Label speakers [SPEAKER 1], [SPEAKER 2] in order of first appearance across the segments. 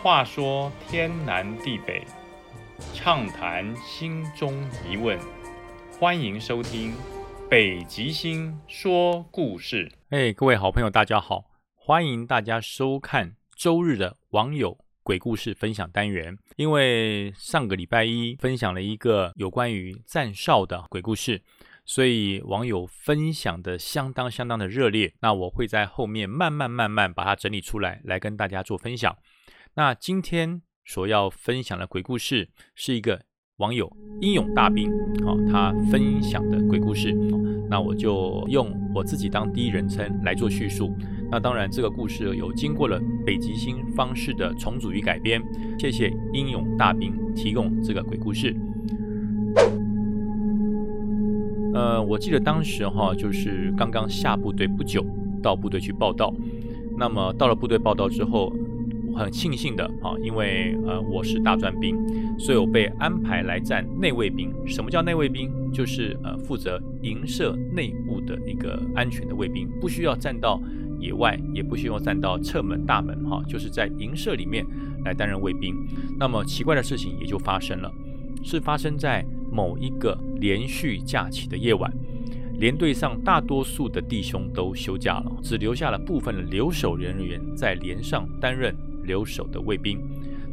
[SPEAKER 1] 话说天南地北，畅谈心中疑问，欢迎收听北极星说故事。哎，各位好朋友，大家好，欢迎大家收看周日的网友鬼故事分享单元。因为上个礼拜一分享了一个有关于赞少的鬼故事。所以网友分享的相当相当的热烈，那我会在后面慢慢慢慢把它整理出来，来跟大家做分享。那今天所要分享的鬼故事是一个网友英勇大兵啊，他分享的鬼故事。那我就用我自己当第一人称来做叙述。那当然，这个故事有经过了北极星方式的重组与改编。谢谢英勇大兵提供这个鬼故事。呃，我记得当时哈，就是刚刚下部队不久，到部队去报道。那么到了部队报道之后，很庆幸的啊，因为呃我是大专兵，所以我被安排来站内卫兵。什么叫内卫兵？就是呃负责营舍内部的一个安全的卫兵，不需要站到野外，也不需要站到侧门大门哈，就是在营舍里面来担任卫兵。那么奇怪的事情也就发生了，是发生在。某一个连续假期的夜晚，连队上大多数的弟兄都休假了，只留下了部分的留守人员在连上担任留守的卫兵。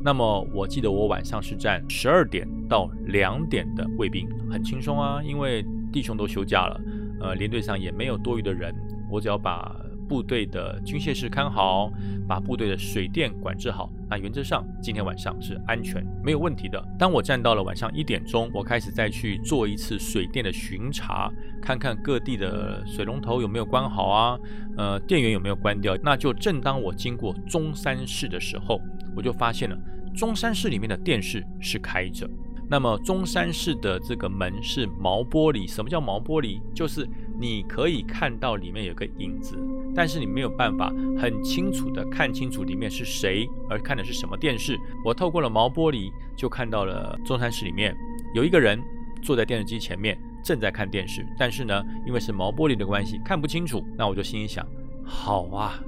[SPEAKER 1] 那么，我记得我晚上是站十二点到两点的卫兵，很轻松啊，因为弟兄都休假了，呃，连队上也没有多余的人，我只要把。部队的军械室看好，把部队的水电管制好。那原则上今天晚上是安全没有问题的。当我站到了晚上一点钟，我开始再去做一次水电的巡查，看看各地的水龙头有没有关好啊，呃，电源有没有关掉。那就正当我经过中山市的时候，我就发现了中山市里面的电视是开着。那么中山市的这个门是毛玻璃。什么叫毛玻璃？就是你可以看到里面有个影子。但是你没有办法很清楚的看清楚里面是谁，而看的是什么电视。我透过了毛玻璃就看到了中山市里面有一个人坐在电视机前面正在看电视，但是呢，因为是毛玻璃的关系看不清楚。那我就心里想，好啊，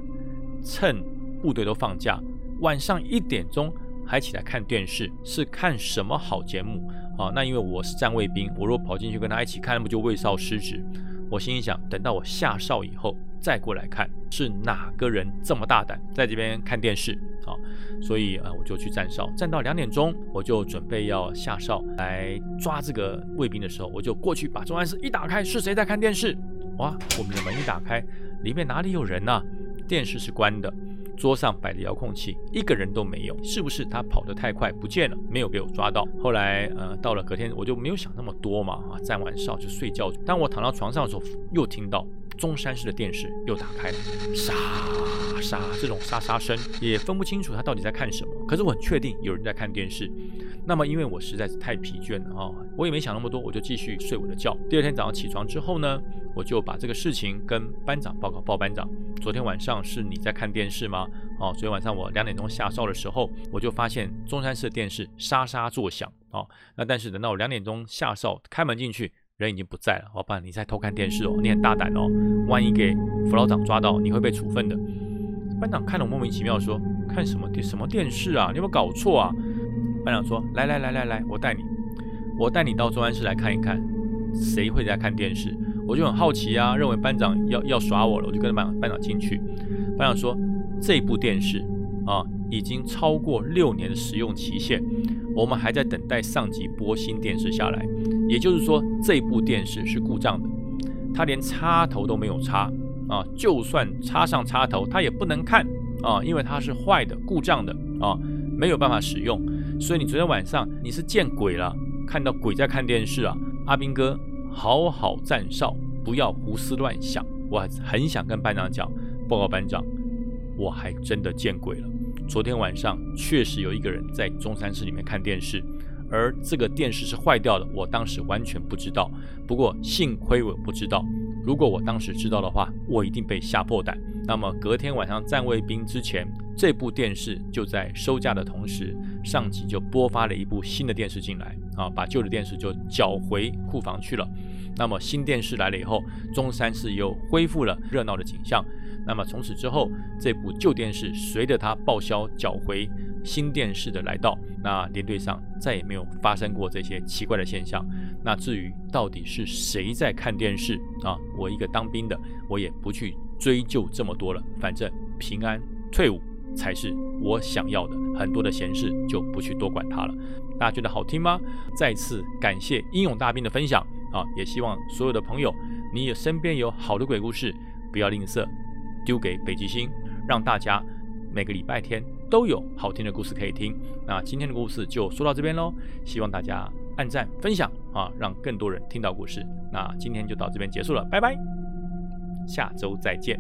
[SPEAKER 1] 趁部队都放假，晚上一点钟还起来看电视，是看什么好节目啊？那因为我是站卫兵，我若跑进去跟他一起看，不就未少失职？我心里想，等到我下哨以后。再过来看是哪个人这么大胆，在这边看电视啊？所以呃，我就去站哨，站到两点钟，我就准备要下哨来抓这个卫兵的时候，我就过去把中安室一打开，是谁在看电视？哇，我们的门一打开，里面哪里有人呢？电视是关的，桌上摆着遥控器，一个人都没有，是不是他跑得太快不见了，没有被我抓到？后来呃，到了隔天，我就没有想那么多嘛啊，站完哨就睡觉。当我躺到床上的时候，又听到。中山市的电视又打开了，沙沙这种沙沙声，也分不清楚他到底在看什么。可是我很确定有人在看电视。那么因为我实在是太疲倦了啊，我也没想那么多，我就继续睡我的觉。第二天早上起床之后呢，我就把这个事情跟班长报告。报班长，昨天晚上是你在看电视吗？哦，昨天晚上我两点钟下哨的时候，我就发现中山市的电视沙沙作响啊。那但是等到我两点钟下哨开门进去。人已经不在了，好吧？你在偷看电视哦，你很大胆哦，万一给副老长抓到，你会被处分的。班长看了莫名其妙，说：“看什么电什么电视啊？你有没有搞错啊？”班长说：“来来来来来，我带你，我带你到中安室来看一看，谁会在看电视？”我就很好奇啊，认为班长要要耍我了，我就跟着班班长进去。班长说：“这部电视啊，已经超过六年的使用期限，我们还在等待上级拨新电视下来。”也就是说，这部电视是故障的，它连插头都没有插啊！就算插上插头，它也不能看啊，因为它是坏的、故障的啊，没有办法使用。所以你昨天晚上你是见鬼了，看到鬼在看电视啊！阿兵哥，好好站哨，不要胡思乱想。我很想跟班长讲，报告班长，我还真的见鬼了。昨天晚上确实有一个人在中山市里面看电视。而这个电视是坏掉的，我当时完全不知道。不过幸亏我不知道，如果我当时知道的话，我一定被吓破胆。那么隔天晚上站卫兵之前，这部电视就在收架的同时，上级就拨发了一部新的电视进来，啊，把旧的电视就缴回库房去了。那么新电视来了以后，中山市又恢复了热闹的景象。那么从此之后，这部旧电视随着它报销缴回。新电视的来到，那连队上再也没有发生过这些奇怪的现象。那至于到底是谁在看电视啊，我一个当兵的，我也不去追究这么多了。反正平安退伍才是我想要的，很多的闲事就不去多管它了。大家觉得好听吗？再次感谢英勇大兵的分享啊！也希望所有的朋友，你也身边有好的鬼故事，不要吝啬，丢给北极星，让大家每个礼拜天都有好听的故事可以听。那今天的故事就说到这边喽，希望大家按赞分享啊，让更多人听到故事。那今天就到这边结束了，拜拜，下周再见。